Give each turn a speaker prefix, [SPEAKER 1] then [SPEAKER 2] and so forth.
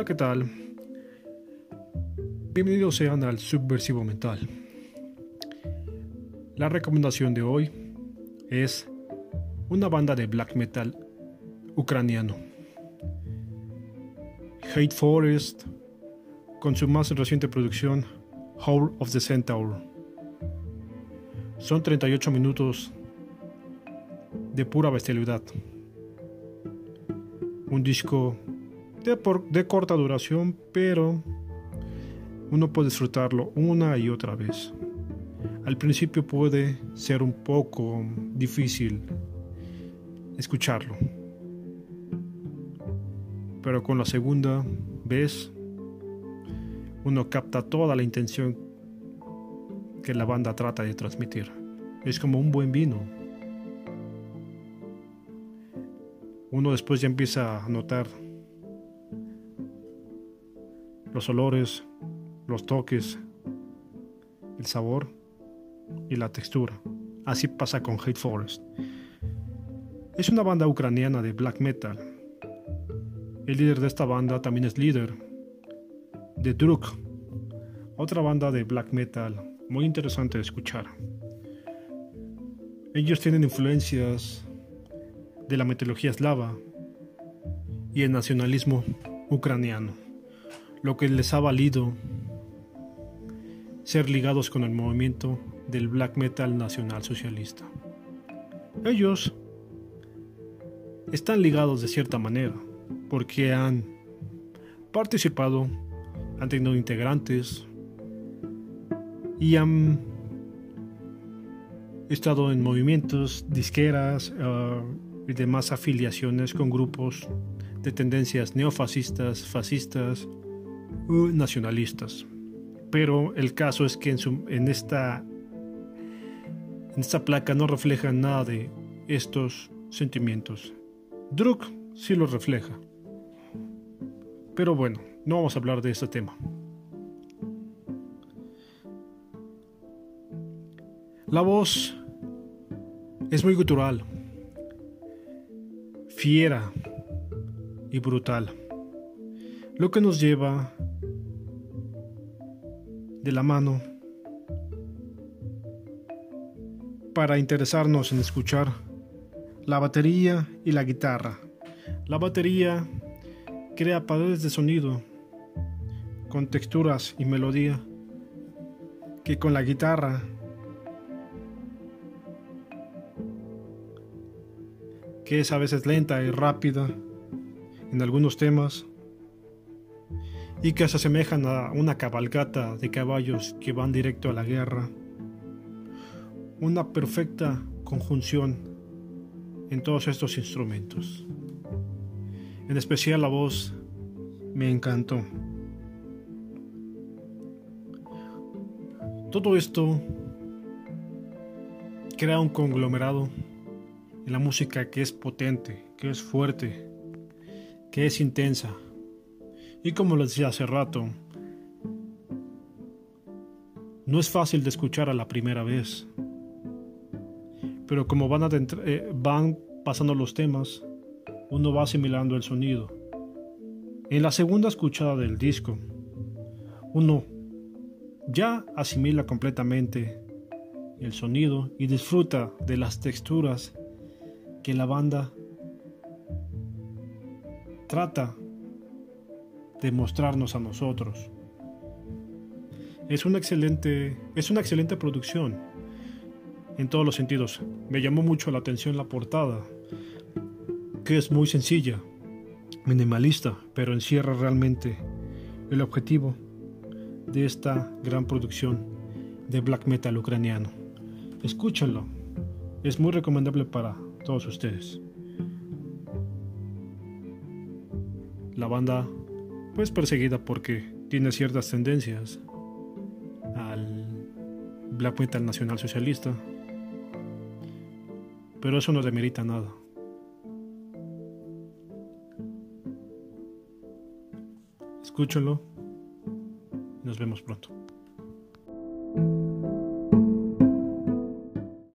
[SPEAKER 1] Hola, ¿qué tal? Bienvenidos sean al Subversivo Mental. La recomendación de hoy es una banda de black metal ucraniano. Hate Forest con su más reciente producción Howl of the Centaur. Son 38 minutos de pura bestialidad. Un disco de, corta duración, pero uno puede disfrutarlo una y otra vez. Al principio puede ser un poco difícil escucharlo, pero con la segunda vez uno capta toda la intención que la banda trata de transmitir. Es como un buen vino. Uno después ya empieza a notar los olores, los toques, el sabor y la textura. Así pasa con Hate Forest. Es una banda ucraniana de black metal. El líder de esta banda también es líder de Druk, otra banda de black metal muy interesante de escuchar. Ellos tienen influencias de la mitología eslava y el nacionalismo ucraniano lo que les ha valido ser ligados con el movimiento del black metal nacional socialista. Ellos están ligados de cierta manera porque han participado, han tenido integrantes y han estado en movimientos, disqueras uh, y demás afiliaciones con grupos de tendencias neofascistas, fascistas, nacionalistas. Pero el caso es que en, esta, en esta placa no refleja nada de estos sentimientos. Druk sí lo refleja. Pero bueno, no vamos a hablar de este tema. La voz es muy gutural, fiera y brutal, lo que nos lleva de la mano para interesarnos en escuchar la batería y la guitarra. La batería crea paredes de sonido con texturas y melodía que con la guitarra que es a veces lenta y rápida en algunos temas y que se asemejan a una cabalgata de caballos que van directo a la guerra. Una perfecta conjunción en todos estos instrumentos. En especial la voz me encantó. Todo esto crea un conglomerado en la música que es potente, que es fuerte, que es intensa y como les decía hace rato, no es fácil de escuchar a la primera vez. Pero como van, eh, van pasando los temas, uno va asimilando el sonido. En la segunda escuchada del disco, uno ya asimila completamente el sonido y disfruta de las texturas que la banda trata de mostrarnos a nosotros. Es una excelente, es una excelente producción en todos los sentidos. Me llamó mucho la atención la portada, que es muy sencilla, minimalista, pero encierra realmente el objetivo de esta gran producción de black metal ucraniano. Escúchenlo, es muy recomendable para todos ustedes. La banda pues perseguida porque tiene ciertas tendencias al black metal nacional socialista, pero eso no demerita nada. Escúchalo. Nos vemos pronto.